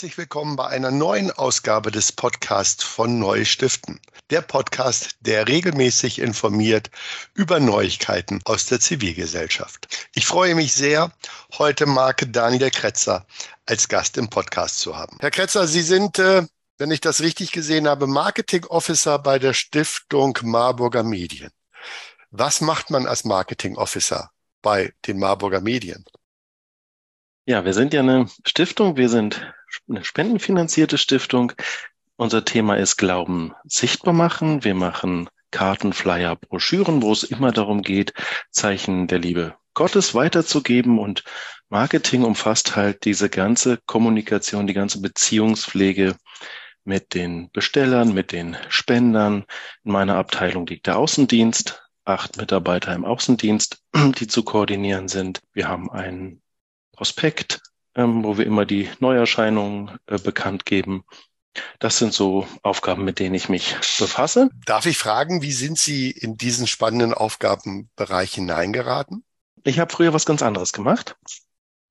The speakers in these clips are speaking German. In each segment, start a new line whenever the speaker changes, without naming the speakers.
herzlich willkommen bei einer neuen Ausgabe des Podcasts von Neu Stiften. Der Podcast, der regelmäßig informiert über Neuigkeiten aus der Zivilgesellschaft. Ich freue mich sehr, heute Marke Daniel Kretzer als Gast im Podcast zu haben. Herr Kretzer, Sie sind, äh, wenn ich das richtig gesehen habe, Marketing Officer bei der Stiftung Marburger Medien. Was macht man als Marketing Officer bei den Marburger Medien?
Ja, wir sind ja eine Stiftung, wir sind eine spendenfinanzierte Stiftung. Unser Thema ist Glauben sichtbar machen. Wir machen Karten, Flyer, Broschüren, wo es immer darum geht, Zeichen der Liebe Gottes weiterzugeben und Marketing umfasst halt diese ganze Kommunikation, die ganze Beziehungspflege mit den Bestellern, mit den Spendern. In meiner Abteilung liegt der Außendienst, acht Mitarbeiter im Außendienst, die zu koordinieren sind. Wir haben einen Prospekt, ähm, wo wir immer die Neuerscheinungen äh, bekannt geben. Das sind so Aufgaben, mit denen ich mich befasse.
Darf ich fragen, wie sind Sie in diesen spannenden Aufgabenbereich hineingeraten?
Ich habe früher was ganz anderes gemacht.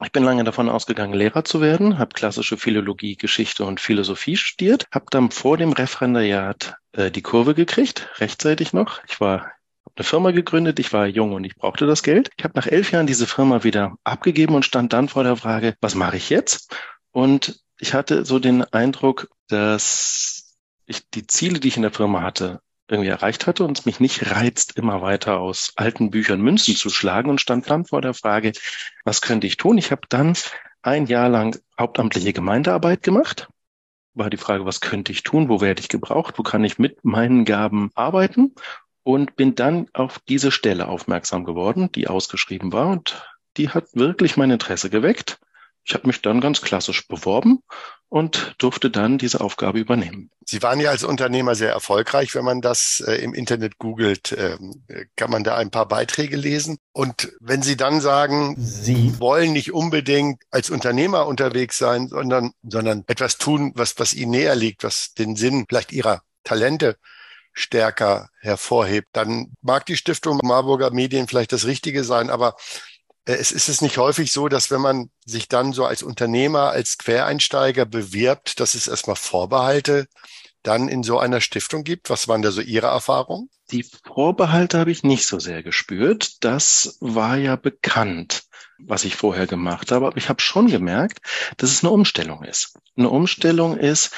Ich bin lange davon ausgegangen, Lehrer zu werden, habe klassische Philologie, Geschichte und Philosophie studiert, habe dann vor dem Referendariat äh, die Kurve gekriegt, rechtzeitig noch. Ich war eine Firma gegründet, ich war jung und ich brauchte das Geld. Ich habe nach elf Jahren diese Firma wieder abgegeben und stand dann vor der Frage, was mache ich jetzt? Und ich hatte so den Eindruck, dass ich die Ziele, die ich in der Firma hatte, irgendwie erreicht hatte und es mich nicht reizt, immer weiter aus alten Büchern Münzen zu schlagen und stand dann vor der Frage, was könnte ich tun? Ich habe dann ein Jahr lang hauptamtliche Gemeindearbeit gemacht. War die Frage, was könnte ich tun? Wo werde ich gebraucht? Wo kann ich mit meinen Gaben arbeiten? Und bin dann auf diese Stelle aufmerksam geworden, die ausgeschrieben war und die hat wirklich mein Interesse geweckt. Ich habe mich dann ganz klassisch beworben und durfte dann diese Aufgabe übernehmen.
Sie waren ja als Unternehmer sehr erfolgreich. Wenn man das äh, im Internet googelt, äh, kann man da ein paar Beiträge lesen. Und wenn Sie dann sagen, Sie wollen nicht unbedingt als Unternehmer unterwegs sein, sondern, sondern etwas tun, was, was Ihnen näher liegt, was den Sinn vielleicht Ihrer Talente stärker hervorhebt. Dann mag die Stiftung Marburger Medien vielleicht das Richtige sein, aber äh, es ist es nicht häufig so, dass wenn man sich dann so als Unternehmer, als Quereinsteiger bewirbt, dass es erstmal Vorbehalte dann in so einer Stiftung gibt? Was waren da so Ihre Erfahrungen?
Die Vorbehalte habe ich nicht so sehr gespürt. Das war ja bekannt, was ich vorher gemacht habe. Aber ich habe schon gemerkt, dass es eine Umstellung ist. Eine Umstellung ist,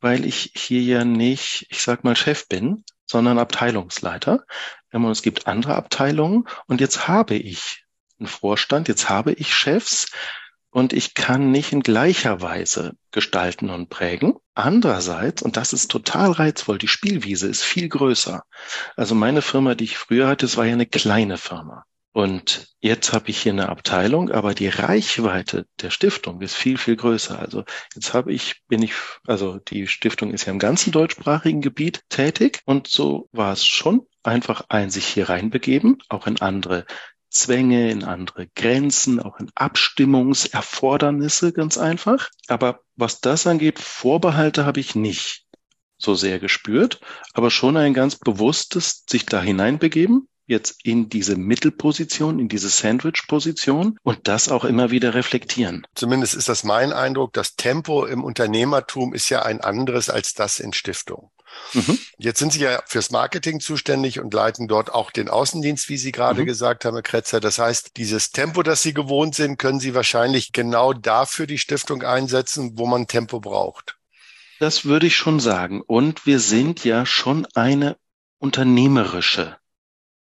weil ich hier ja nicht, ich sag mal, Chef bin, sondern Abteilungsleiter. Und es gibt andere Abteilungen. Und jetzt habe ich einen Vorstand, jetzt habe ich Chefs und ich kann nicht in gleicher Weise gestalten und prägen. Andererseits, und das ist total reizvoll, die Spielwiese ist viel größer. Also meine Firma, die ich früher hatte, das war ja eine kleine Firma. Und jetzt habe ich hier eine Abteilung, aber die Reichweite der Stiftung ist viel, viel größer. Also jetzt habe ich, bin ich, also die Stiftung ist ja im ganzen deutschsprachigen Gebiet tätig und so war es schon einfach ein sich hier reinbegeben, auch in andere Zwänge, in andere Grenzen, auch in Abstimmungserfordernisse ganz einfach. Aber was das angeht, Vorbehalte habe ich nicht so sehr gespürt, aber schon ein ganz bewusstes sich da hineinbegeben jetzt in diese Mittelposition, in diese Sandwich-Position und das auch immer wieder reflektieren.
Zumindest ist das mein Eindruck. Das Tempo im Unternehmertum ist ja ein anderes als das in Stiftung. Mhm. Jetzt sind Sie ja fürs Marketing zuständig und leiten dort auch den Außendienst, wie Sie gerade mhm. gesagt haben, Herr Kretzer. Das heißt, dieses Tempo, das Sie gewohnt sind, können Sie wahrscheinlich genau dafür die Stiftung einsetzen, wo man Tempo braucht.
Das würde ich schon sagen. Und wir sind ja schon eine unternehmerische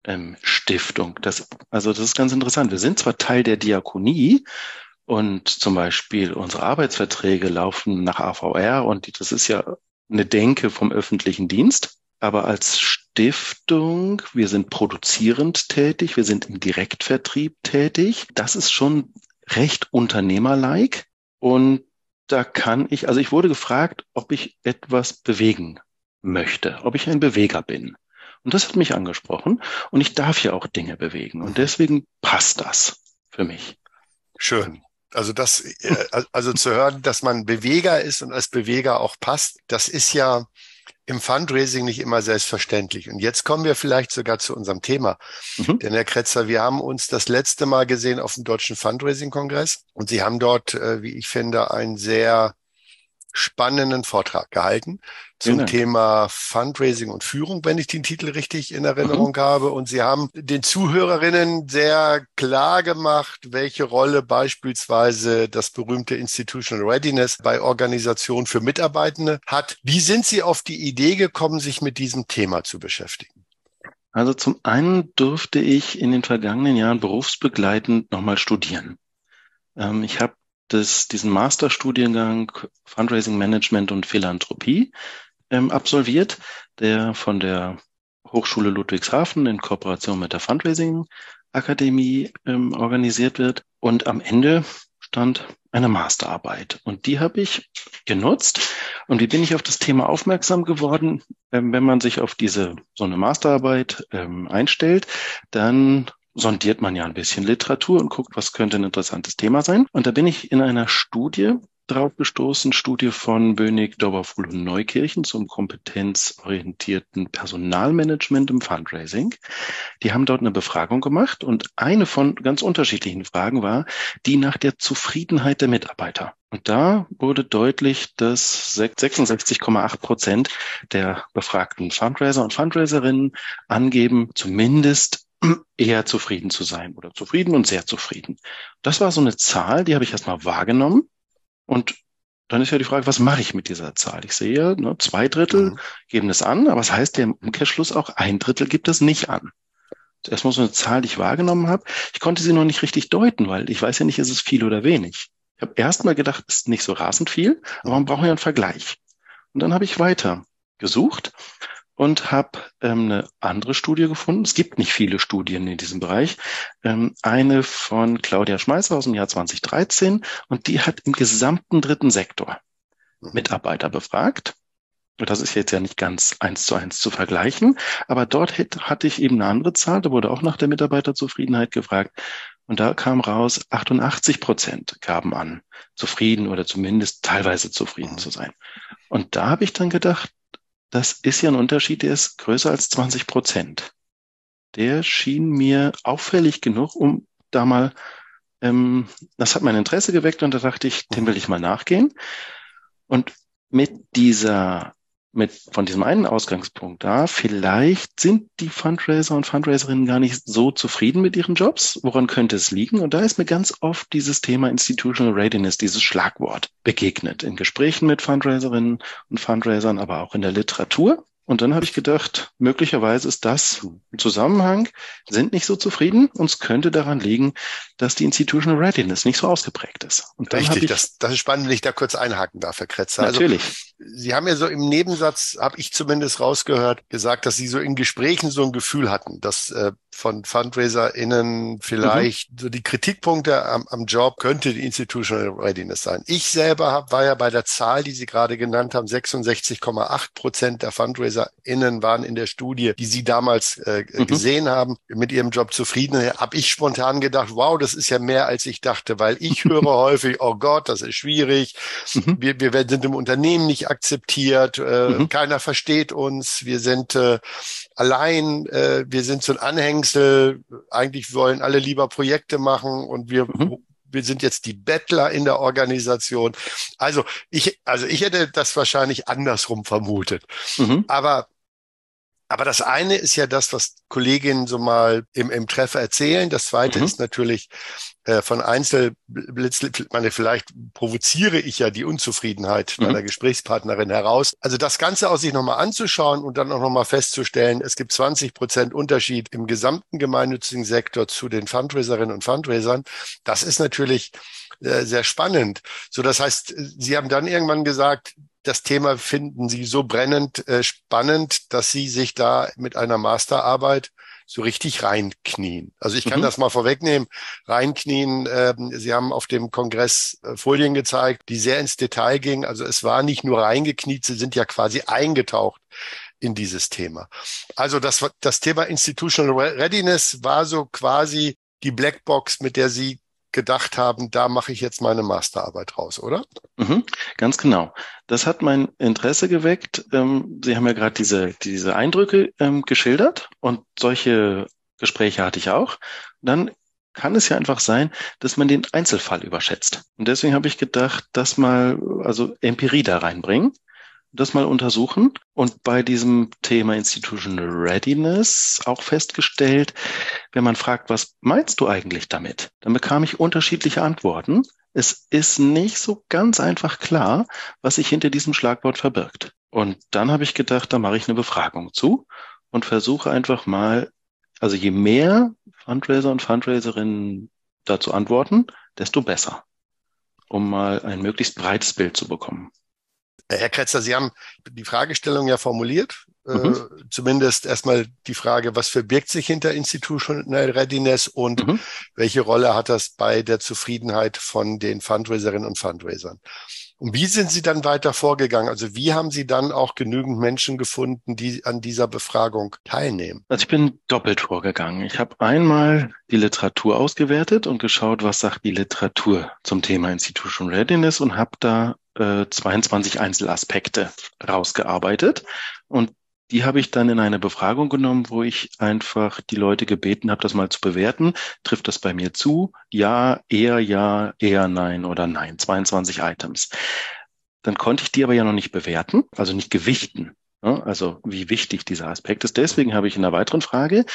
ähm, Stiftung. Das, also das ist ganz interessant. Wir sind zwar Teil der Diakonie und zum Beispiel unsere Arbeitsverträge laufen nach AVR und das ist ja eine Denke vom öffentlichen Dienst. Aber als Stiftung, wir sind produzierend tätig, wir sind im Direktvertrieb tätig. Das ist schon recht unternehmerlike. Und da kann ich, also ich wurde gefragt, ob ich etwas bewegen möchte, ob ich ein Beweger bin. Und das hat mich angesprochen. Und ich darf ja auch Dinge bewegen. Und deswegen passt das für mich.
Schön. Also das, äh, also zu hören, dass man Beweger ist und als Beweger auch passt, das ist ja im Fundraising nicht immer selbstverständlich. Und jetzt kommen wir vielleicht sogar zu unserem Thema. Mhm. Denn Herr Kretzer, wir haben uns das letzte Mal gesehen auf dem Deutschen Fundraising-Kongress und Sie haben dort, äh, wie ich finde, ein sehr spannenden Vortrag gehalten zum Thema Fundraising und Führung, wenn ich den Titel richtig in Erinnerung mhm. habe. Und Sie haben den Zuhörerinnen sehr klar gemacht, welche Rolle beispielsweise das berühmte Institutional Readiness bei Organisationen für Mitarbeitende hat. Wie sind Sie auf die Idee gekommen, sich mit diesem Thema zu beschäftigen?
Also zum einen durfte ich in den vergangenen Jahren berufsbegleitend nochmal studieren. Ähm, ich habe das, diesen Masterstudiengang Fundraising Management und Philanthropie ähm, absolviert, der von der Hochschule Ludwigshafen in Kooperation mit der Fundraising Akademie ähm, organisiert wird. Und am Ende stand eine Masterarbeit. Und die habe ich genutzt. Und wie bin ich auf das Thema aufmerksam geworden? Ähm, wenn man sich auf diese so eine Masterarbeit ähm, einstellt, dann sondiert man ja ein bisschen Literatur und guckt, was könnte ein interessantes Thema sein. Und da bin ich in einer Studie drauf gestoßen, Studie von Bönig, Dauberfuhl und Neukirchen zum kompetenzorientierten Personalmanagement im Fundraising. Die haben dort eine Befragung gemacht und eine von ganz unterschiedlichen Fragen war die nach der Zufriedenheit der Mitarbeiter. Und da wurde deutlich, dass 66,8 Prozent der befragten Fundraiser und Fundraiserinnen angeben, zumindest eher zufrieden zu sein oder zufrieden und sehr zufrieden. Das war so eine Zahl, die habe ich erstmal wahrgenommen. Und dann ist ja die Frage, was mache ich mit dieser Zahl? Ich sehe, ne, zwei Drittel mhm. geben es an, aber es das heißt ja im Umkehrschluss auch, ein Drittel gibt es nicht an. Erstmal so eine Zahl, die ich wahrgenommen habe. Ich konnte sie noch nicht richtig deuten, weil ich weiß ja nicht, ist es viel oder wenig. Ich habe erstmal gedacht, es ist nicht so rasend viel, aber man braucht ja einen Vergleich. Und dann habe ich weiter gesucht und habe ähm, eine andere Studie gefunden. Es gibt nicht viele Studien in diesem Bereich. Ähm, eine von Claudia Schmeißer aus dem Jahr 2013 und die hat im gesamten dritten Sektor mhm. Mitarbeiter befragt. Das ist jetzt ja nicht ganz eins zu eins zu vergleichen, aber dort hatte ich eben eine andere Zahl. Da wurde auch nach der Mitarbeiterzufriedenheit gefragt. Und da kam raus, 88 Prozent gaben an, zufrieden oder zumindest teilweise zufrieden mhm. zu sein. Und da habe ich dann gedacht, das ist ja ein Unterschied, der ist größer als 20 Prozent. Der schien mir auffällig genug, um da mal, ähm, das hat mein Interesse geweckt und da dachte ich, dem will ich mal nachgehen. Und mit dieser mit von diesem einen Ausgangspunkt da, vielleicht sind die Fundraiser und Fundraiserinnen gar nicht so zufrieden mit ihren Jobs. Woran könnte es liegen? Und da ist mir ganz oft dieses Thema Institutional Readiness, dieses Schlagwort begegnet in Gesprächen mit Fundraiserinnen und Fundraisern, aber auch in der Literatur. Und dann habe ich gedacht, möglicherweise ist das ein Zusammenhang, sind nicht so zufrieden und es könnte daran liegen, dass die Institutional Readiness nicht so ausgeprägt ist.
Richtig, das, das ist spannend, wenn ich da kurz einhaken darf, Herr Kretzer.
Also Natürlich.
Also, Sie haben ja so im Nebensatz, habe ich zumindest rausgehört, gesagt, dass Sie so in Gesprächen so ein Gefühl hatten, dass äh, von FundraiserInnen vielleicht mhm. so die Kritikpunkte am, am, Job könnte die Institutional Readiness sein. Ich selber hab, war ja bei der Zahl, die Sie gerade genannt haben, 66,8 Prozent der FundraiserInnen waren in der Studie, die Sie damals äh, mhm. gesehen haben, mit ihrem Job zufrieden. Habe ich spontan gedacht, wow, das ist ja mehr, als ich dachte, weil ich höre häufig, oh Gott, das ist schwierig. Mhm. Wir, wir sind im Unternehmen nicht akzeptiert, äh, mhm. keiner versteht uns, wir sind äh, allein, äh, wir sind so ein Anhängsel, eigentlich wollen alle lieber Projekte machen und wir mhm. Wir sind jetzt die Bettler in der Organisation. Also ich, also ich hätte das wahrscheinlich andersrum vermutet. Mhm. Aber aber das eine ist ja das, was Kolleginnen so mal im, im Treffer erzählen. Das zweite mhm. ist natürlich äh, von Einzelblitz, meine, vielleicht provoziere ich ja die Unzufriedenheit mhm. meiner Gesprächspartnerin heraus. Also das Ganze aus sich nochmal anzuschauen und dann auch nochmal festzustellen, es gibt 20 Prozent Unterschied im gesamten gemeinnützigen Sektor zu den Fundraiserinnen und Fundraisern. Das ist natürlich äh, sehr spannend. So, das heißt, Sie haben dann irgendwann gesagt, das Thema finden Sie so brennend äh, spannend, dass Sie sich da mit einer Masterarbeit so richtig reinknien. Also ich kann mhm. das mal vorwegnehmen. Reinknien, äh, Sie haben auf dem Kongress äh, Folien gezeigt, die sehr ins Detail gingen. Also es war nicht nur reingekniet, Sie sind ja quasi eingetaucht in dieses Thema. Also das, das Thema Institutional Readiness war so quasi die Blackbox, mit der Sie gedacht haben, da mache ich jetzt meine Masterarbeit raus, oder?
Mhm, ganz genau. Das hat mein Interesse geweckt. Ähm, Sie haben ja gerade diese, diese Eindrücke ähm, geschildert und solche Gespräche hatte ich auch. Dann kann es ja einfach sein, dass man den Einzelfall überschätzt. Und deswegen habe ich gedacht, das mal, also Empirie da reinbringen, das mal untersuchen und bei diesem Thema Institutional Readiness auch festgestellt, wenn man fragt, was meinst du eigentlich damit? Dann bekam ich unterschiedliche Antworten. Es ist nicht so ganz einfach klar, was sich hinter diesem Schlagwort verbirgt. Und dann habe ich gedacht, da mache ich eine Befragung zu und versuche einfach mal, also je mehr Fundraiser und Fundraiserinnen dazu antworten, desto besser, um mal ein möglichst breites Bild zu bekommen.
Herr Kretzer, Sie haben die Fragestellung ja formuliert. Äh, mhm. Äh, zumindest erstmal die Frage, was verbirgt sich hinter Institutional Readiness und mhm. welche Rolle hat das bei der Zufriedenheit von den Fundraiserinnen und Fundraisern? Und wie sind Sie dann weiter vorgegangen? Also wie haben Sie dann auch genügend Menschen gefunden, die an dieser Befragung teilnehmen?
Also ich bin doppelt vorgegangen. Ich habe einmal die Literatur ausgewertet und geschaut, was sagt die Literatur zum Thema Institutional Readiness und habe da äh, 22 Einzelaspekte rausgearbeitet. Und die habe ich dann in eine Befragung genommen, wo ich einfach die Leute gebeten habe, das mal zu bewerten. Trifft das bei mir zu? Ja, eher ja, eher nein oder nein. 22 Items. Dann konnte ich die aber ja noch nicht bewerten, also nicht gewichten. Also wie wichtig dieser Aspekt ist. Deswegen habe ich in einer weiteren Frage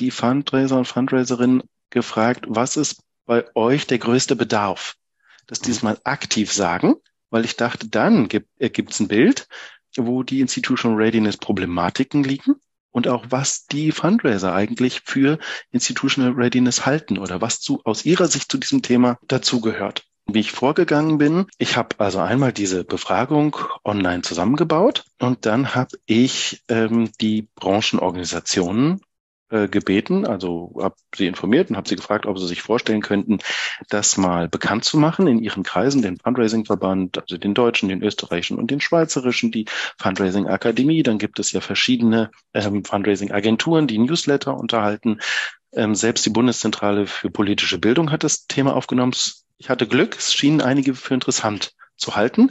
die Fundraiser und Fundraiserinnen gefragt, was ist bei euch der größte Bedarf? Dass die es mal aktiv sagen, weil ich dachte, dann ergibt es ein Bild, wo die Institutional Readiness Problematiken liegen und auch was die Fundraiser eigentlich für Institutional Readiness halten oder was zu, aus ihrer Sicht zu diesem Thema dazugehört. Wie ich vorgegangen bin, ich habe also einmal diese Befragung online zusammengebaut und dann habe ich ähm, die Branchenorganisationen äh, gebeten, also habe sie informiert und habe sie gefragt, ob sie sich vorstellen könnten, das mal bekannt zu machen in ihren Kreisen, den Fundraising-Verband, also den deutschen, den österreichischen und den schweizerischen, die Fundraising-Akademie. Dann gibt es ja verschiedene ähm, Fundraising-Agenturen, die Newsletter unterhalten. Ähm, selbst die Bundeszentrale für politische Bildung hat das Thema aufgenommen. Ich hatte Glück, es schienen einige für interessant zu halten.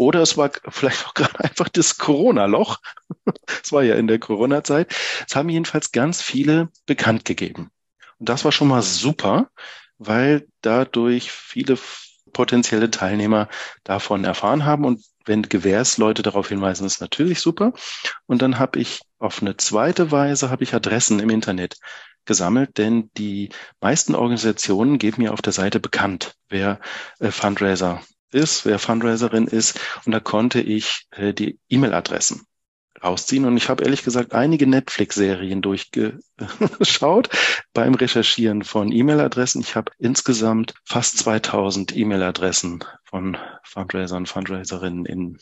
Oder es war vielleicht auch gerade einfach das Corona-Loch. Es war ja in der Corona-Zeit. Es haben jedenfalls ganz viele bekannt gegeben. Und das war schon mal super, weil dadurch viele potenzielle Teilnehmer davon erfahren haben. Und wenn Gewährsleute darauf hinweisen, ist natürlich super. Und dann habe ich auf eine zweite Weise habe ich Adressen im Internet gesammelt, denn die meisten Organisationen geben mir auf der Seite bekannt, wer äh, Fundraiser ist, wer Fundraiserin ist. Und da konnte ich äh, die E-Mail-Adressen rausziehen. Und ich habe ehrlich gesagt einige Netflix-Serien durchgeschaut beim Recherchieren von E-Mail-Adressen. Ich habe insgesamt fast 2000 E-Mail-Adressen von Fundraisern, Fundraiserinnen in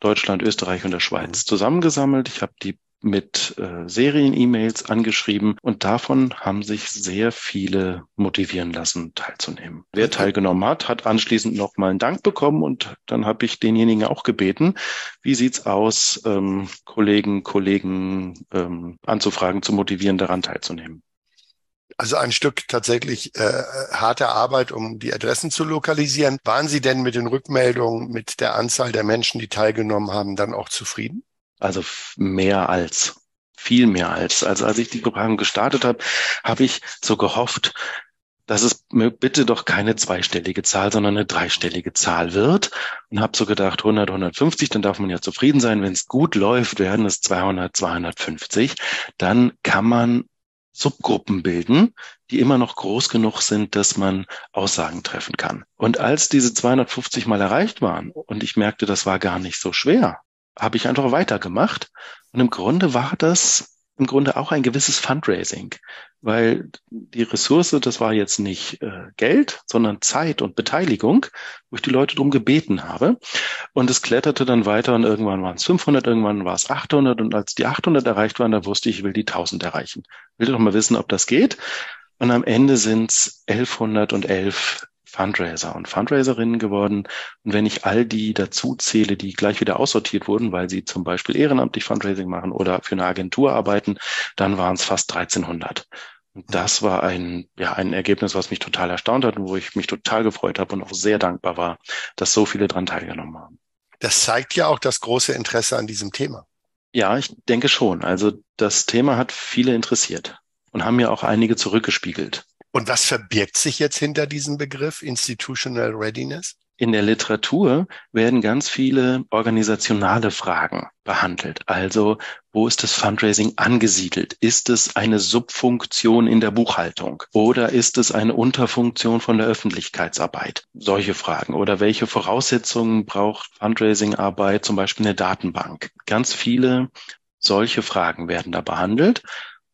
Deutschland, Österreich und der Schweiz zusammengesammelt. Ich habe die mit äh, Serien-E-Mails angeschrieben und davon haben sich sehr viele motivieren lassen, teilzunehmen. Wer teilgenommen hat, hat anschließend nochmal einen Dank bekommen und dann habe ich denjenigen auch gebeten, wie sieht's aus, ähm, Kollegen, Kollegen ähm, anzufragen, zu motivieren, daran teilzunehmen.
Also ein Stück tatsächlich äh, harte Arbeit, um die Adressen zu lokalisieren. Waren Sie denn mit den Rückmeldungen, mit der Anzahl der Menschen, die teilgenommen haben, dann auch zufrieden?
Also mehr als, viel mehr als. Also als ich die Befragung gestartet habe, habe ich so gehofft, dass es bitte doch keine zweistellige Zahl, sondern eine dreistellige Zahl wird. Und habe so gedacht, 100, 150, dann darf man ja zufrieden sein. Wenn es gut läuft, werden es 200, 250. Dann kann man Subgruppen bilden, die immer noch groß genug sind, dass man Aussagen treffen kann. Und als diese 250 mal erreicht waren und ich merkte, das war gar nicht so schwer, habe ich einfach weitergemacht. Und im Grunde war das im Grunde auch ein gewisses Fundraising, weil die Ressource, das war jetzt nicht äh, Geld, sondern Zeit und Beteiligung, wo ich die Leute drum gebeten habe. Und es kletterte dann weiter und irgendwann waren es 500, irgendwann war es 800 und als die 800 erreicht waren, da wusste ich, ich will die 1000 erreichen. Ich will doch mal wissen, ob das geht. Und am Ende sind es 1111 Fundraiser und Fundraiserinnen geworden. Und wenn ich all die dazu zähle, die gleich wieder aussortiert wurden, weil sie zum Beispiel ehrenamtlich Fundraising machen oder für eine Agentur arbeiten, dann waren es fast 1300. Und das war ein, ja, ein Ergebnis, was mich total erstaunt hat und wo ich mich total gefreut habe und auch sehr dankbar war, dass so viele daran teilgenommen haben.
Das zeigt ja auch das große Interesse an diesem Thema.
Ja, ich denke schon. Also das Thema hat viele interessiert und haben mir auch einige zurückgespiegelt
Und was verbirgt sich jetzt hinter diesem Begriff Institutional Readiness?
In der Literatur werden ganz viele organisationale Fragen behandelt. Also, wo ist das Fundraising angesiedelt? Ist es eine Subfunktion in der Buchhaltung oder ist es eine Unterfunktion von der Öffentlichkeitsarbeit? Solche Fragen. Oder welche Voraussetzungen braucht Fundraising-Arbeit, zum Beispiel eine Datenbank? Ganz viele solche Fragen werden da behandelt.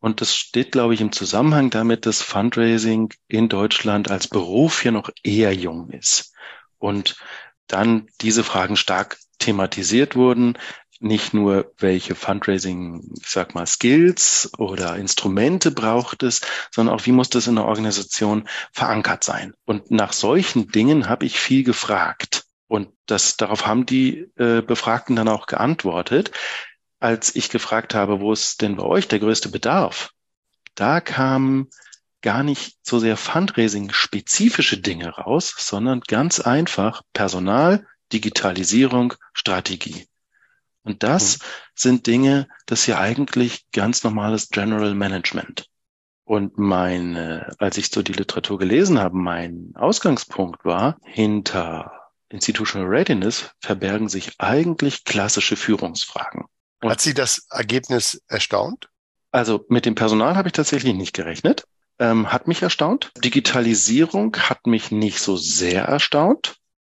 Und das steht, glaube ich, im Zusammenhang damit, dass Fundraising in Deutschland als Beruf hier noch eher jung ist und dann diese Fragen stark thematisiert wurden. Nicht nur, welche Fundraising, ich sag mal, Skills oder Instrumente braucht es, sondern auch, wie muss das in der Organisation verankert sein? Und nach solchen Dingen habe ich viel gefragt. Und das, darauf haben die äh, Befragten dann auch geantwortet. Als ich gefragt habe, wo ist denn bei euch der größte Bedarf? Da kam gar nicht so sehr Fundraising-spezifische Dinge raus, sondern ganz einfach Personal, Digitalisierung, Strategie. Und das mhm. sind Dinge, das ist ja eigentlich ganz normales General Management. Und mein, als ich so die Literatur gelesen habe, mein Ausgangspunkt war, hinter Institutional Readiness verbergen sich eigentlich klassische Führungsfragen.
Und Hat Sie das Ergebnis erstaunt?
Also mit dem Personal habe ich tatsächlich nicht gerechnet ähm, hat mich erstaunt. Digitalisierung hat mich nicht so sehr erstaunt,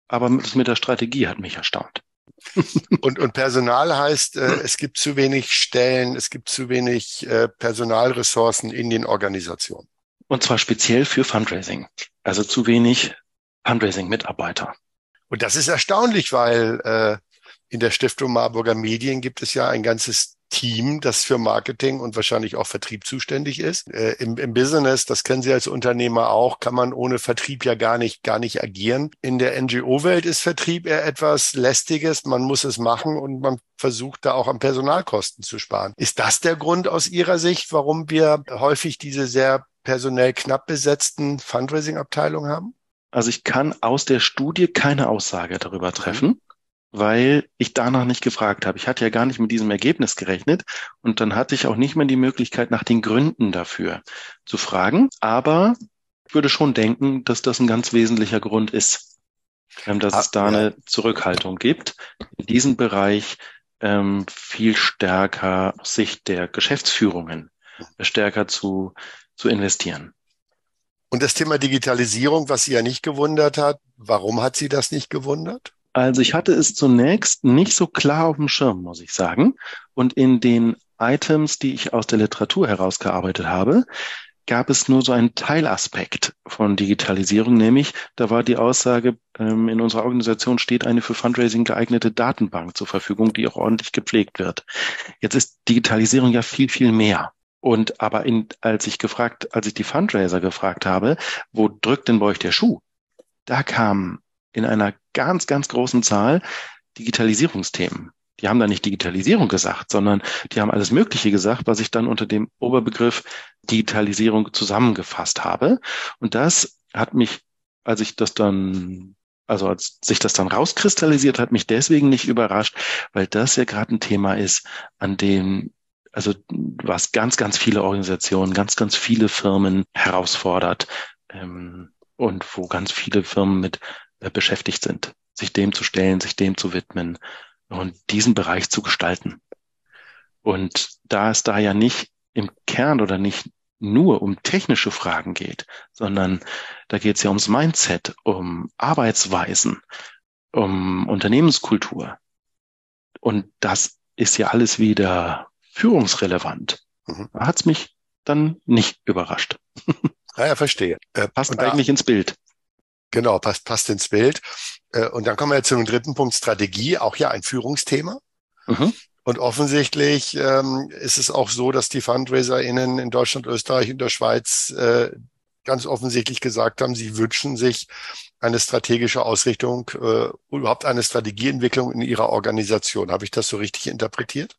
aber das mit der Strategie hat mich erstaunt.
und, und Personal heißt, äh, es gibt zu wenig Stellen, es gibt zu wenig äh, Personalressourcen in den Organisationen.
Und zwar speziell für Fundraising. Also zu wenig Fundraising-Mitarbeiter.
Und das ist erstaunlich, weil äh, in der Stiftung Marburger Medien gibt es ja ein ganzes Team, das für Marketing und wahrscheinlich auch Vertrieb zuständig ist. Äh, im, Im Business, das kennen Sie als Unternehmer auch, kann man ohne Vertrieb ja gar nicht, gar nicht agieren. In der NGO-Welt ist Vertrieb eher etwas Lästiges. Man muss es machen und man versucht da auch an Personalkosten zu sparen. Ist das der Grund aus Ihrer Sicht, warum wir häufig diese sehr personell knapp besetzten Fundraising-Abteilungen haben?
Also ich kann aus der Studie keine Aussage darüber treffen weil ich danach nicht gefragt habe. Ich hatte ja gar nicht mit diesem Ergebnis gerechnet und dann hatte ich auch nicht mehr die Möglichkeit, nach den Gründen dafür zu fragen. Aber ich würde schon denken, dass das ein ganz wesentlicher Grund ist, ähm, dass ah, es da ja. eine Zurückhaltung gibt, in diesem Bereich ähm, viel stärker aus Sicht der Geschäftsführungen stärker zu, zu investieren.
Und das Thema Digitalisierung, was Sie ja nicht gewundert hat, warum hat Sie das nicht gewundert?
Also ich hatte es zunächst nicht so klar auf dem Schirm, muss ich sagen. Und in den Items, die ich aus der Literatur herausgearbeitet habe, gab es nur so einen Teilaspekt von Digitalisierung, nämlich da war die Aussage, ähm, in unserer Organisation steht eine für Fundraising geeignete Datenbank zur Verfügung, die auch ordentlich gepflegt wird. Jetzt ist Digitalisierung ja viel, viel mehr. Und aber in, als ich gefragt, als ich die Fundraiser gefragt habe, wo drückt denn bei euch der Schuh? Da kam in einer ganz, ganz großen Zahl Digitalisierungsthemen. Die haben da nicht Digitalisierung gesagt, sondern die haben alles Mögliche gesagt, was ich dann unter dem Oberbegriff Digitalisierung zusammengefasst habe. Und das hat mich, als ich das dann, also als sich das dann rauskristallisiert hat, mich deswegen nicht überrascht, weil das ja gerade ein Thema ist, an dem also was ganz, ganz viele Organisationen, ganz, ganz viele Firmen herausfordert ähm, und wo ganz viele Firmen mit beschäftigt sind, sich dem zu stellen, sich dem zu widmen und diesen Bereich zu gestalten. Und da es da ja nicht im Kern oder nicht nur um technische Fragen geht, sondern da geht es ja ums Mindset, um Arbeitsweisen, um Unternehmenskultur. Und das ist ja alles wieder führungsrelevant. Mhm. Hat's mich dann nicht überrascht.
Ja, ja verstehe.
Äh, Passt eigentlich ins Bild.
Genau, passt, passt ins Bild. Äh, und dann kommen wir zu dem dritten Punkt, Strategie, auch ja ein Führungsthema. Mhm. Und offensichtlich ähm, ist es auch so, dass die FundraiserInnen in Deutschland, Österreich und der Schweiz äh, ganz offensichtlich gesagt haben, sie wünschen sich eine strategische Ausrichtung, äh, überhaupt eine Strategieentwicklung in ihrer Organisation. Habe ich das so richtig interpretiert?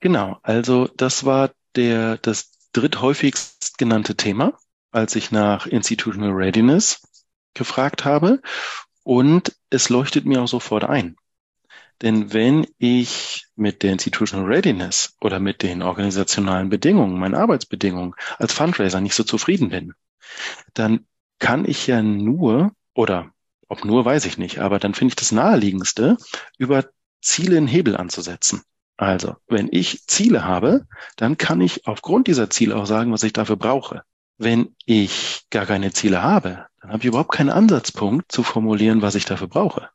Genau, also das war der, das dritthäufigst genannte Thema, als ich nach Institutional Readiness gefragt habe. Und es leuchtet mir auch sofort ein. Denn wenn ich mit der Institutional Readiness oder mit den organisationalen Bedingungen, meinen Arbeitsbedingungen als Fundraiser nicht so zufrieden bin, dann kann ich ja nur, oder ob nur, weiß ich nicht, aber dann finde ich das naheliegendste, über Ziele einen Hebel anzusetzen. Also, wenn ich Ziele habe, dann kann ich aufgrund dieser Ziele auch sagen, was ich dafür brauche. Wenn ich gar keine Ziele habe, dann habe ich überhaupt keinen Ansatzpunkt zu formulieren, was ich dafür brauche.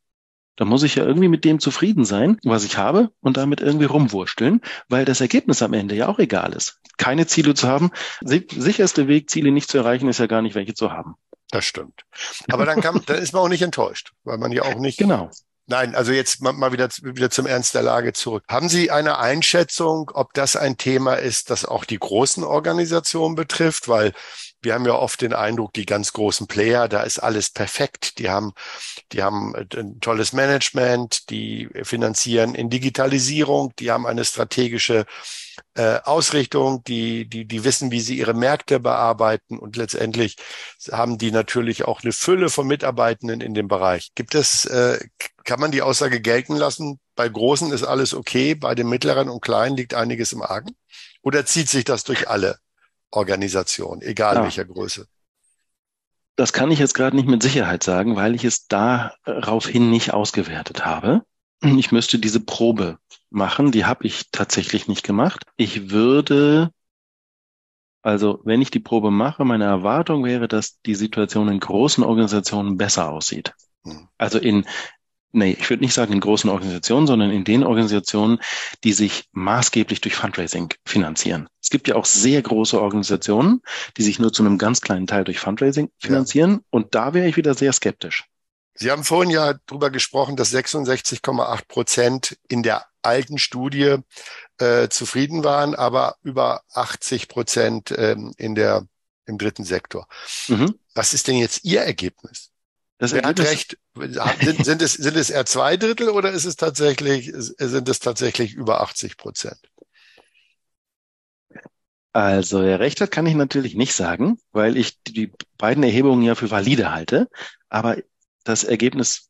Da muss ich ja irgendwie mit dem zufrieden sein, was ich habe und damit irgendwie rumwursteln, weil das Ergebnis am Ende ja auch egal ist. Keine Ziele zu haben, sicherste Weg, Ziele nicht zu erreichen, ist ja gar nicht welche zu haben.
Das stimmt. Aber dann, kann, dann ist man auch nicht enttäuscht, weil man ja auch nicht.
Genau.
Nein, also jetzt mal wieder, wieder zum Ernst der Lage zurück. Haben Sie eine Einschätzung, ob das ein Thema ist, das auch die großen Organisationen betrifft? Weil wir haben ja oft den Eindruck, die ganz großen Player, da ist alles perfekt. Die haben, die haben ein tolles Management, die finanzieren in Digitalisierung, die haben eine strategische äh, Ausrichtung, die, die, die wissen, wie sie ihre Märkte bearbeiten und letztendlich haben die natürlich auch eine Fülle von Mitarbeitenden in dem Bereich. Gibt es, äh, kann man die Aussage gelten lassen, bei Großen ist alles okay, bei den Mittleren und Kleinen liegt einiges im Argen? Oder zieht sich das durch alle Organisationen, egal ja. welcher Größe?
Das kann ich jetzt gerade nicht mit Sicherheit sagen, weil ich es daraufhin nicht ausgewertet habe. Ich müsste diese Probe machen. Die habe ich tatsächlich nicht gemacht. Ich würde, also wenn ich die Probe mache, meine Erwartung wäre, dass die Situation in großen Organisationen besser aussieht. Hm. Also in, nee, ich würde nicht sagen in großen Organisationen, sondern in den Organisationen, die sich maßgeblich durch Fundraising finanzieren. Es gibt ja auch sehr große Organisationen, die sich nur zu einem ganz kleinen Teil durch Fundraising finanzieren. Ja. Und da wäre ich wieder sehr skeptisch.
Sie haben vorhin ja darüber gesprochen, dass 66,8 Prozent in der alten Studie äh, zufrieden waren, aber über 80 Prozent ähm, in der, im dritten Sektor. Mhm. Was ist denn jetzt Ihr Ergebnis? Das Wer hat recht? Sind, sind, es, sind es eher zwei Drittel oder ist es tatsächlich, sind es tatsächlich über 80 Prozent?
Also, wer recht hat, kann ich natürlich nicht sagen, weil ich die beiden Erhebungen ja für valide halte. Aber das Ergebnis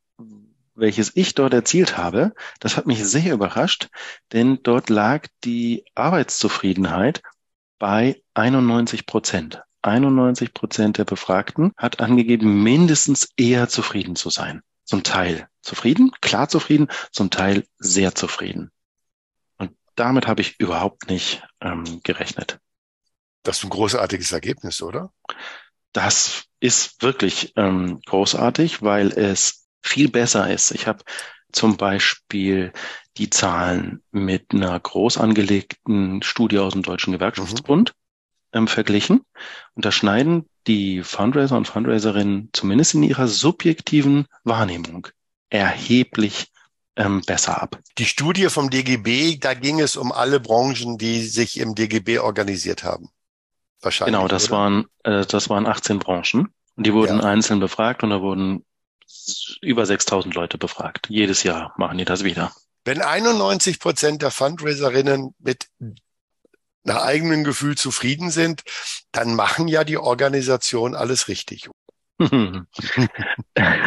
welches ich dort erzielt habe, das hat mich sehr überrascht, denn dort lag die Arbeitszufriedenheit bei 91 Prozent. 91 Prozent der Befragten hat angegeben, mindestens eher zufrieden zu sein. Zum Teil zufrieden, klar zufrieden, zum Teil sehr zufrieden. Und damit habe ich überhaupt nicht ähm, gerechnet.
Das ist ein großartiges Ergebnis, oder?
Das ist wirklich ähm, großartig, weil es viel besser ist. Ich habe zum Beispiel die Zahlen mit einer groß angelegten Studie aus dem Deutschen Gewerkschaftsbund mhm. Ähm, verglichen. Und da schneiden die Fundraiser und Fundraiserinnen zumindest in ihrer subjektiven Wahrnehmung erheblich ähm, besser ab.
Die Studie vom DGB, da ging es um alle Branchen, die sich im DGB organisiert haben.
Wahrscheinlich. Genau, das oder? waren äh, das waren 18 Branchen und die wurden ja. einzeln befragt und da wurden über 6000 Leute befragt. Jedes Jahr machen die das wieder.
Wenn 91 Prozent der Fundraiserinnen mit nach eigenem Gefühl zufrieden sind, dann machen ja die Organisation alles richtig.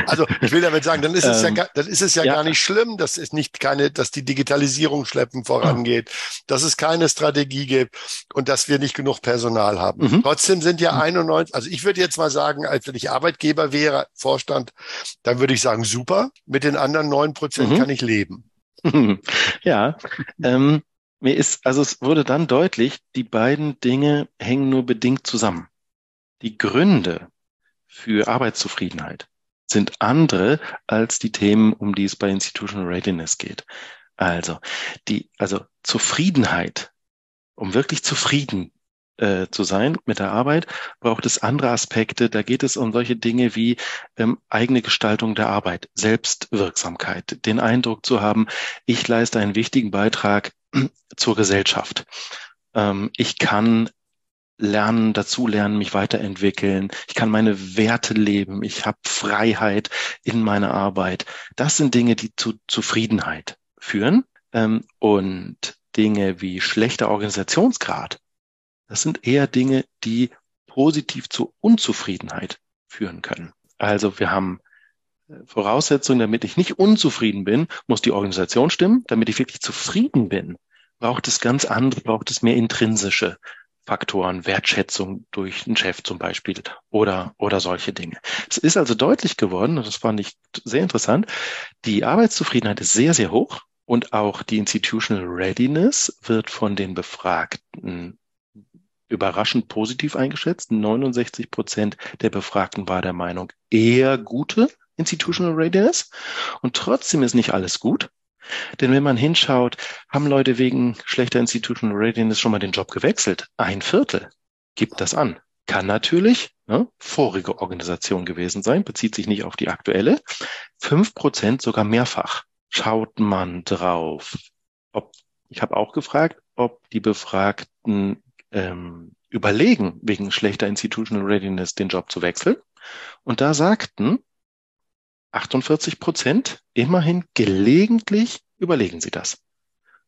also ich will damit sagen, dann ist es ähm, ja, dann ist es ja, ja, gar nicht schlimm, dass es nicht keine, dass die Digitalisierung schleppend vorangeht, dass es keine Strategie gibt und dass wir nicht genug Personal haben. Mhm. Trotzdem sind ja 91, also ich würde jetzt mal sagen, als wenn ich Arbeitgeber wäre, Vorstand, dann würde ich sagen, super, mit den anderen neun Prozent mhm. kann ich leben.
ja, ähm, mir ist, also es wurde dann deutlich, die beiden Dinge hängen nur bedingt zusammen. Die Gründe, für Arbeitszufriedenheit sind andere als die Themen, um die es bei Institutional Readiness geht. Also die, also Zufriedenheit, um wirklich zufrieden äh, zu sein mit der Arbeit, braucht es andere Aspekte. Da geht es um solche Dinge wie ähm, eigene Gestaltung der Arbeit, Selbstwirksamkeit, den Eindruck zu haben, ich leiste einen wichtigen Beitrag zur Gesellschaft. Ähm, ich kann lernen, dazulernen, mich weiterentwickeln. Ich kann meine Werte leben. Ich habe Freiheit in meiner Arbeit. Das sind Dinge, die zu Zufriedenheit führen. Ähm, und Dinge wie schlechter Organisationsgrad, das sind eher Dinge, die positiv zu Unzufriedenheit führen können. Also wir haben äh, Voraussetzungen, damit ich nicht unzufrieden bin, muss die Organisation stimmen. Damit ich wirklich zufrieden bin, braucht es ganz andere, braucht es mehr intrinsische Faktoren, Wertschätzung durch einen Chef zum Beispiel oder, oder solche Dinge. Es ist also deutlich geworden, und das fand ich sehr interessant, die Arbeitszufriedenheit ist sehr, sehr hoch und auch die Institutional Readiness wird von den Befragten überraschend positiv eingeschätzt. 69 Prozent der Befragten war der Meinung, eher gute Institutional Readiness. Und trotzdem ist nicht alles gut. Denn wenn man hinschaut, haben Leute wegen schlechter Institutional Readiness schon mal den Job gewechselt. Ein Viertel gibt das an. Kann natürlich ne, vorige Organisation gewesen sein, bezieht sich nicht auf die aktuelle. Fünf Prozent sogar mehrfach. Schaut man drauf. Ob, ich habe auch gefragt, ob die Befragten ähm, überlegen, wegen schlechter Institutional Readiness den Job zu wechseln. Und da sagten 48 Prozent immerhin gelegentlich überlegen sie das.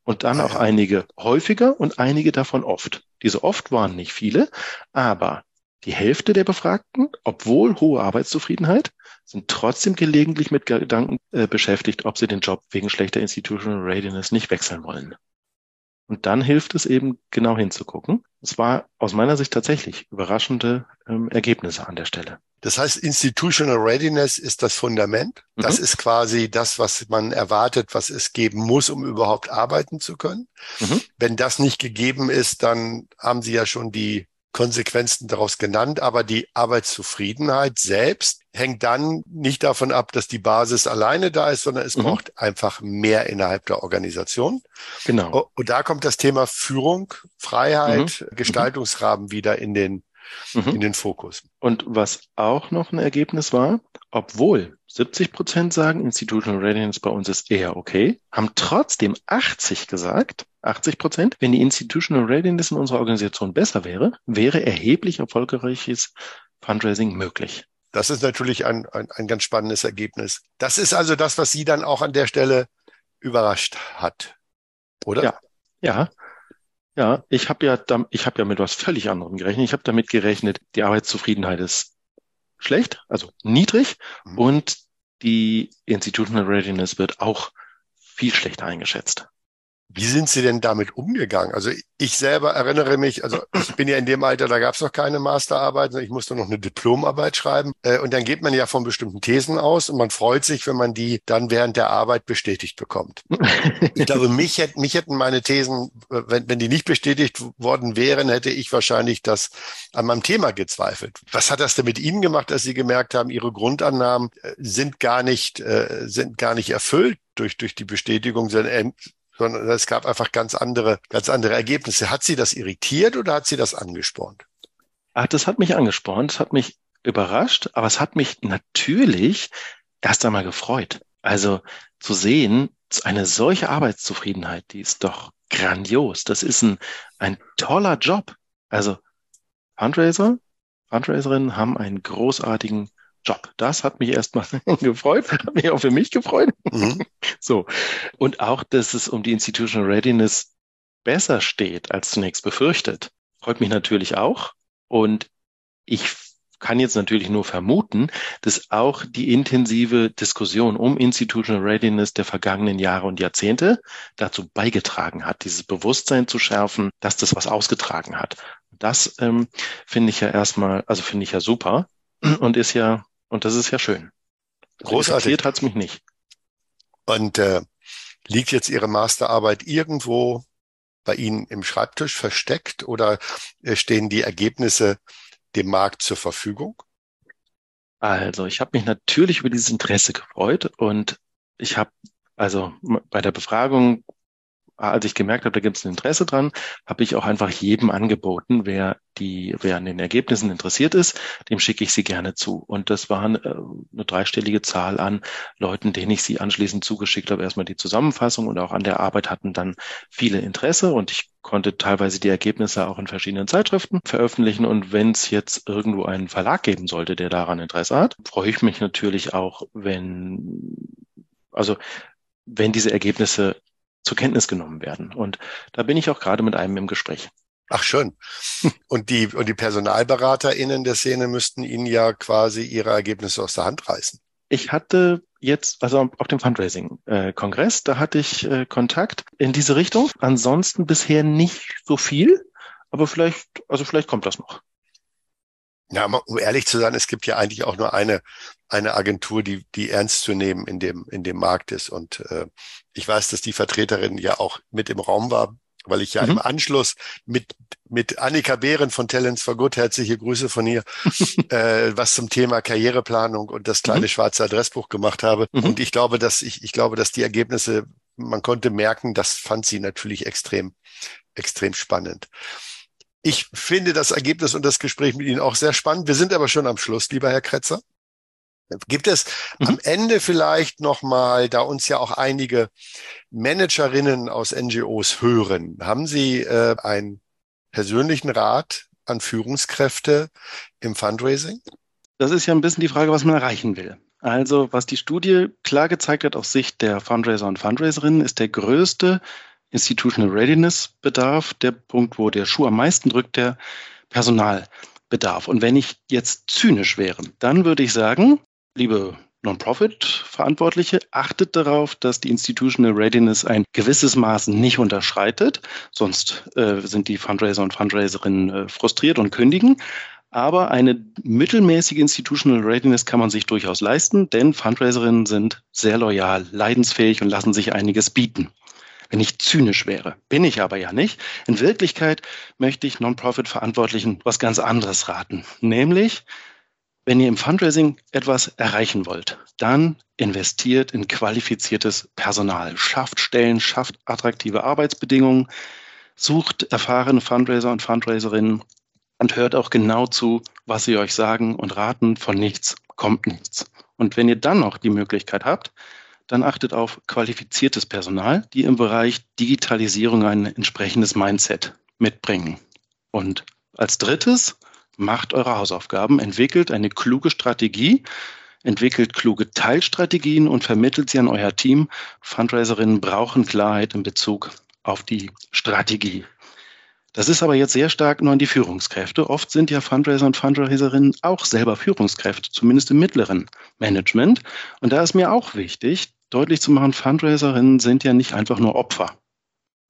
Und dann auch einige häufiger und einige davon oft. Diese oft waren nicht viele, aber die Hälfte der Befragten, obwohl hohe Arbeitszufriedenheit, sind trotzdem gelegentlich mit Gedanken äh, beschäftigt, ob sie den Job wegen schlechter Institutional Readiness nicht wechseln wollen. Und dann hilft es eben genau hinzugucken. Es war aus meiner Sicht tatsächlich überraschende ähm, Ergebnisse an der Stelle.
Das heißt, Institutional Readiness ist das Fundament. Mhm. Das ist quasi das, was man erwartet, was es geben muss, um überhaupt arbeiten zu können. Mhm. Wenn das nicht gegeben ist, dann haben Sie ja schon die Konsequenzen daraus genannt, aber die Arbeitszufriedenheit selbst hängt dann nicht davon ab, dass die Basis alleine da ist, sondern es mhm. braucht einfach mehr innerhalb der Organisation. Genau. Und da kommt das Thema Führung, Freiheit, mhm. Gestaltungsrahmen wieder in den mhm. in den Fokus.
Und was auch noch ein Ergebnis war, obwohl 70 Prozent sagen, Institutional Readiness bei uns ist eher okay, haben trotzdem 80 gesagt, 80 Prozent, wenn die Institutional Readiness in unserer Organisation besser wäre, wäre erheblich erfolgreiches Fundraising möglich.
Das ist natürlich ein, ein, ein ganz spannendes Ergebnis. Das ist also das, was Sie dann auch an der Stelle überrascht hat, oder?
Ja, ja. Ja, ich habe ja, ich habe ja mit was völlig anderem gerechnet. Ich habe damit gerechnet, die Arbeitszufriedenheit ist schlecht, also niedrig, mhm. und die Institutional Readiness wird auch viel schlechter eingeschätzt.
Wie sind Sie denn damit umgegangen? Also ich selber erinnere mich, also ich bin ja in dem Alter, da gab es noch keine Masterarbeit, ich musste noch eine Diplomarbeit schreiben. Äh, und dann geht man ja von bestimmten Thesen aus und man freut sich, wenn man die dann während der Arbeit bestätigt bekommt. ich glaube, mich, hätten, mich hätten meine Thesen, wenn, wenn die nicht bestätigt worden wären, hätte ich wahrscheinlich das an meinem Thema gezweifelt. Was hat das denn mit Ihnen gemacht, dass Sie gemerkt haben, Ihre Grundannahmen äh, sind gar nicht, äh, sind gar nicht erfüllt durch, durch die Bestätigung, sondern sondern es gab einfach ganz andere, ganz andere Ergebnisse. Hat sie das irritiert oder hat sie das angespornt?
Ach, das hat mich angespornt, das hat mich überrascht, aber es hat mich natürlich erst einmal gefreut. Also zu sehen, eine solche Arbeitszufriedenheit, die ist doch grandios. Das ist ein, ein toller Job. Also Fundraiser, Fundraiserinnen haben einen großartigen Job. Das hat mich erstmal gefreut, hat mich auch für mich gefreut. Mhm. So. Und auch, dass es um die Institutional Readiness besser steht als zunächst befürchtet, freut mich natürlich auch. Und ich kann jetzt natürlich nur vermuten, dass auch die intensive Diskussion um Institutional Readiness der vergangenen Jahre und Jahrzehnte dazu beigetragen hat, dieses Bewusstsein zu schärfen, dass das was ausgetragen hat. Das ähm, finde ich ja erstmal, also finde ich ja super und ist ja und das ist ja schön.
Großartig.
hat es mich nicht.
Und äh, liegt jetzt Ihre Masterarbeit irgendwo bei Ihnen im Schreibtisch versteckt oder äh, stehen die Ergebnisse dem Markt zur Verfügung?
Also, ich habe mich natürlich über dieses Interesse gefreut und ich habe also bei der Befragung als ich gemerkt habe, da gibt es ein Interesse dran, habe ich auch einfach jedem angeboten, wer die, wer an den Ergebnissen interessiert ist, dem schicke ich sie gerne zu. Und das war eine, äh, eine dreistellige Zahl an Leuten, denen ich sie anschließend zugeschickt habe. Erstmal die Zusammenfassung und auch an der Arbeit hatten dann viele Interesse und ich konnte teilweise die Ergebnisse auch in verschiedenen Zeitschriften veröffentlichen. Und wenn es jetzt irgendwo einen Verlag geben sollte, der daran Interesse hat, freue ich mich natürlich auch, wenn, also wenn diese Ergebnisse zur Kenntnis genommen werden. Und da bin ich auch gerade mit einem im Gespräch.
Ach schön. Und die, und die PersonalberaterInnen der Szene müssten Ihnen ja quasi ihre Ergebnisse aus der Hand reißen.
Ich hatte jetzt, also auf dem Fundraising-Kongress, da hatte ich äh, Kontakt in diese Richtung. Ansonsten bisher nicht so viel. Aber vielleicht, also vielleicht kommt das noch.
Ja, um ehrlich zu sein, es gibt ja eigentlich auch nur eine, eine Agentur, die, die ernst zu nehmen in dem, in dem Markt ist. Und äh, ich weiß, dass die Vertreterin ja auch mit im Raum war, weil ich ja mhm. im Anschluss mit, mit Annika Behren von Talents for Good, herzliche Grüße von ihr, äh, was zum Thema Karriereplanung und das kleine mhm. schwarze Adressbuch gemacht habe. Mhm. Und ich glaube, dass ich, ich glaube, dass die Ergebnisse, man konnte merken, das fand sie natürlich extrem, extrem spannend. Ich finde das Ergebnis und das Gespräch mit Ihnen auch sehr spannend. Wir sind aber schon am Schluss, lieber Herr Kretzer. Gibt es mhm. am Ende vielleicht nochmal, da uns ja auch einige Managerinnen aus NGOs hören, haben Sie äh, einen persönlichen Rat an Führungskräfte im Fundraising?
Das ist ja ein bisschen die Frage, was man erreichen will. Also, was die Studie klar gezeigt hat aus Sicht der Fundraiser und Fundraiserinnen, ist der größte Institutional Readiness Bedarf, der Punkt, wo der Schuh am meisten drückt, der Personalbedarf. Und wenn ich jetzt zynisch wäre, dann würde ich sagen, liebe Non-Profit-Verantwortliche, achtet darauf, dass die Institutional Readiness ein gewisses Maß nicht unterschreitet. Sonst äh, sind die Fundraiser und Fundraiserinnen äh, frustriert und kündigen. Aber eine mittelmäßige Institutional Readiness kann man sich durchaus leisten, denn Fundraiserinnen sind sehr loyal, leidensfähig und lassen sich einiges bieten wenn ich zynisch wäre. Bin ich aber ja nicht. In Wirklichkeit möchte ich Non-Profit-Verantwortlichen was ganz anderes raten. Nämlich, wenn ihr im Fundraising etwas erreichen wollt, dann investiert in qualifiziertes Personal, schafft Stellen, schafft attraktive Arbeitsbedingungen, sucht erfahrene Fundraiser und Fundraiserinnen und hört auch genau zu, was sie euch sagen und raten. Von nichts kommt nichts. Und wenn ihr dann noch die Möglichkeit habt, dann achtet auf qualifiziertes Personal, die im Bereich Digitalisierung ein entsprechendes Mindset mitbringen. Und als drittes, macht eure Hausaufgaben, entwickelt eine kluge Strategie, entwickelt kluge Teilstrategien und vermittelt sie an euer Team. Fundraiserinnen brauchen Klarheit in Bezug auf die Strategie. Das ist aber jetzt sehr stark nur an die Führungskräfte. Oft sind ja Fundraiser und Fundraiserinnen auch selber Führungskräfte, zumindest im mittleren Management. Und da ist mir auch wichtig, deutlich zu machen, Fundraiserinnen sind ja nicht einfach nur Opfer.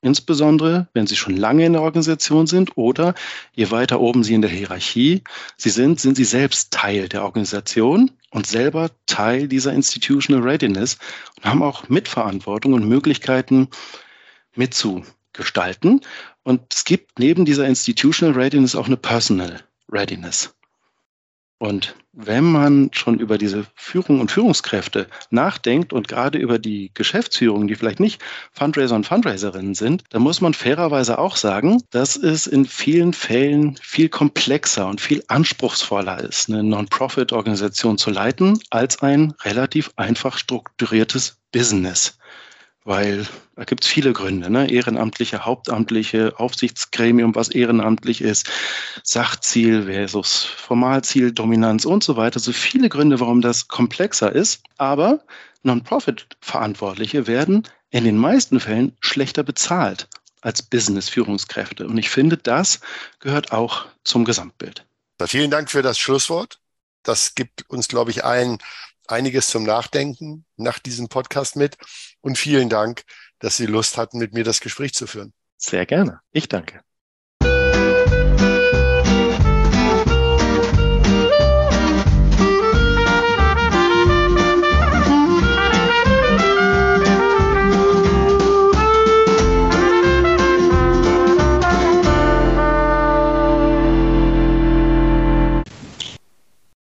Insbesondere, wenn sie schon lange in der Organisation sind oder je weiter oben sie in der Hierarchie sie sind, sind sie selbst Teil der Organisation und selber Teil dieser Institutional Readiness und haben auch Mitverantwortung und Möglichkeiten mitzugestalten. Und es gibt neben dieser Institutional Readiness auch eine Personal Readiness. Und wenn man schon über diese Führung und Führungskräfte nachdenkt und gerade über die Geschäftsführung, die vielleicht nicht Fundraiser und Fundraiserinnen sind, dann muss man fairerweise auch sagen, dass es in vielen Fällen viel komplexer und viel anspruchsvoller ist, eine Non-Profit-Organisation zu leiten, als ein relativ einfach strukturiertes Business weil da gibt es viele Gründe, ne? ehrenamtliche, hauptamtliche, Aufsichtsgremium, was ehrenamtlich ist, Sachziel versus Formalziel, Dominanz und so weiter. So viele Gründe, warum das komplexer ist. Aber Non-Profit-Verantwortliche werden in den meisten Fällen schlechter bezahlt als Business-Führungskräfte. Und ich finde, das gehört auch zum Gesamtbild.
Vielen Dank für das Schlusswort. Das gibt uns, glaube ich, allen einiges zum Nachdenken nach diesem Podcast mit. Und vielen Dank, dass Sie Lust hatten, mit mir das Gespräch zu führen.
Sehr gerne. Ich danke.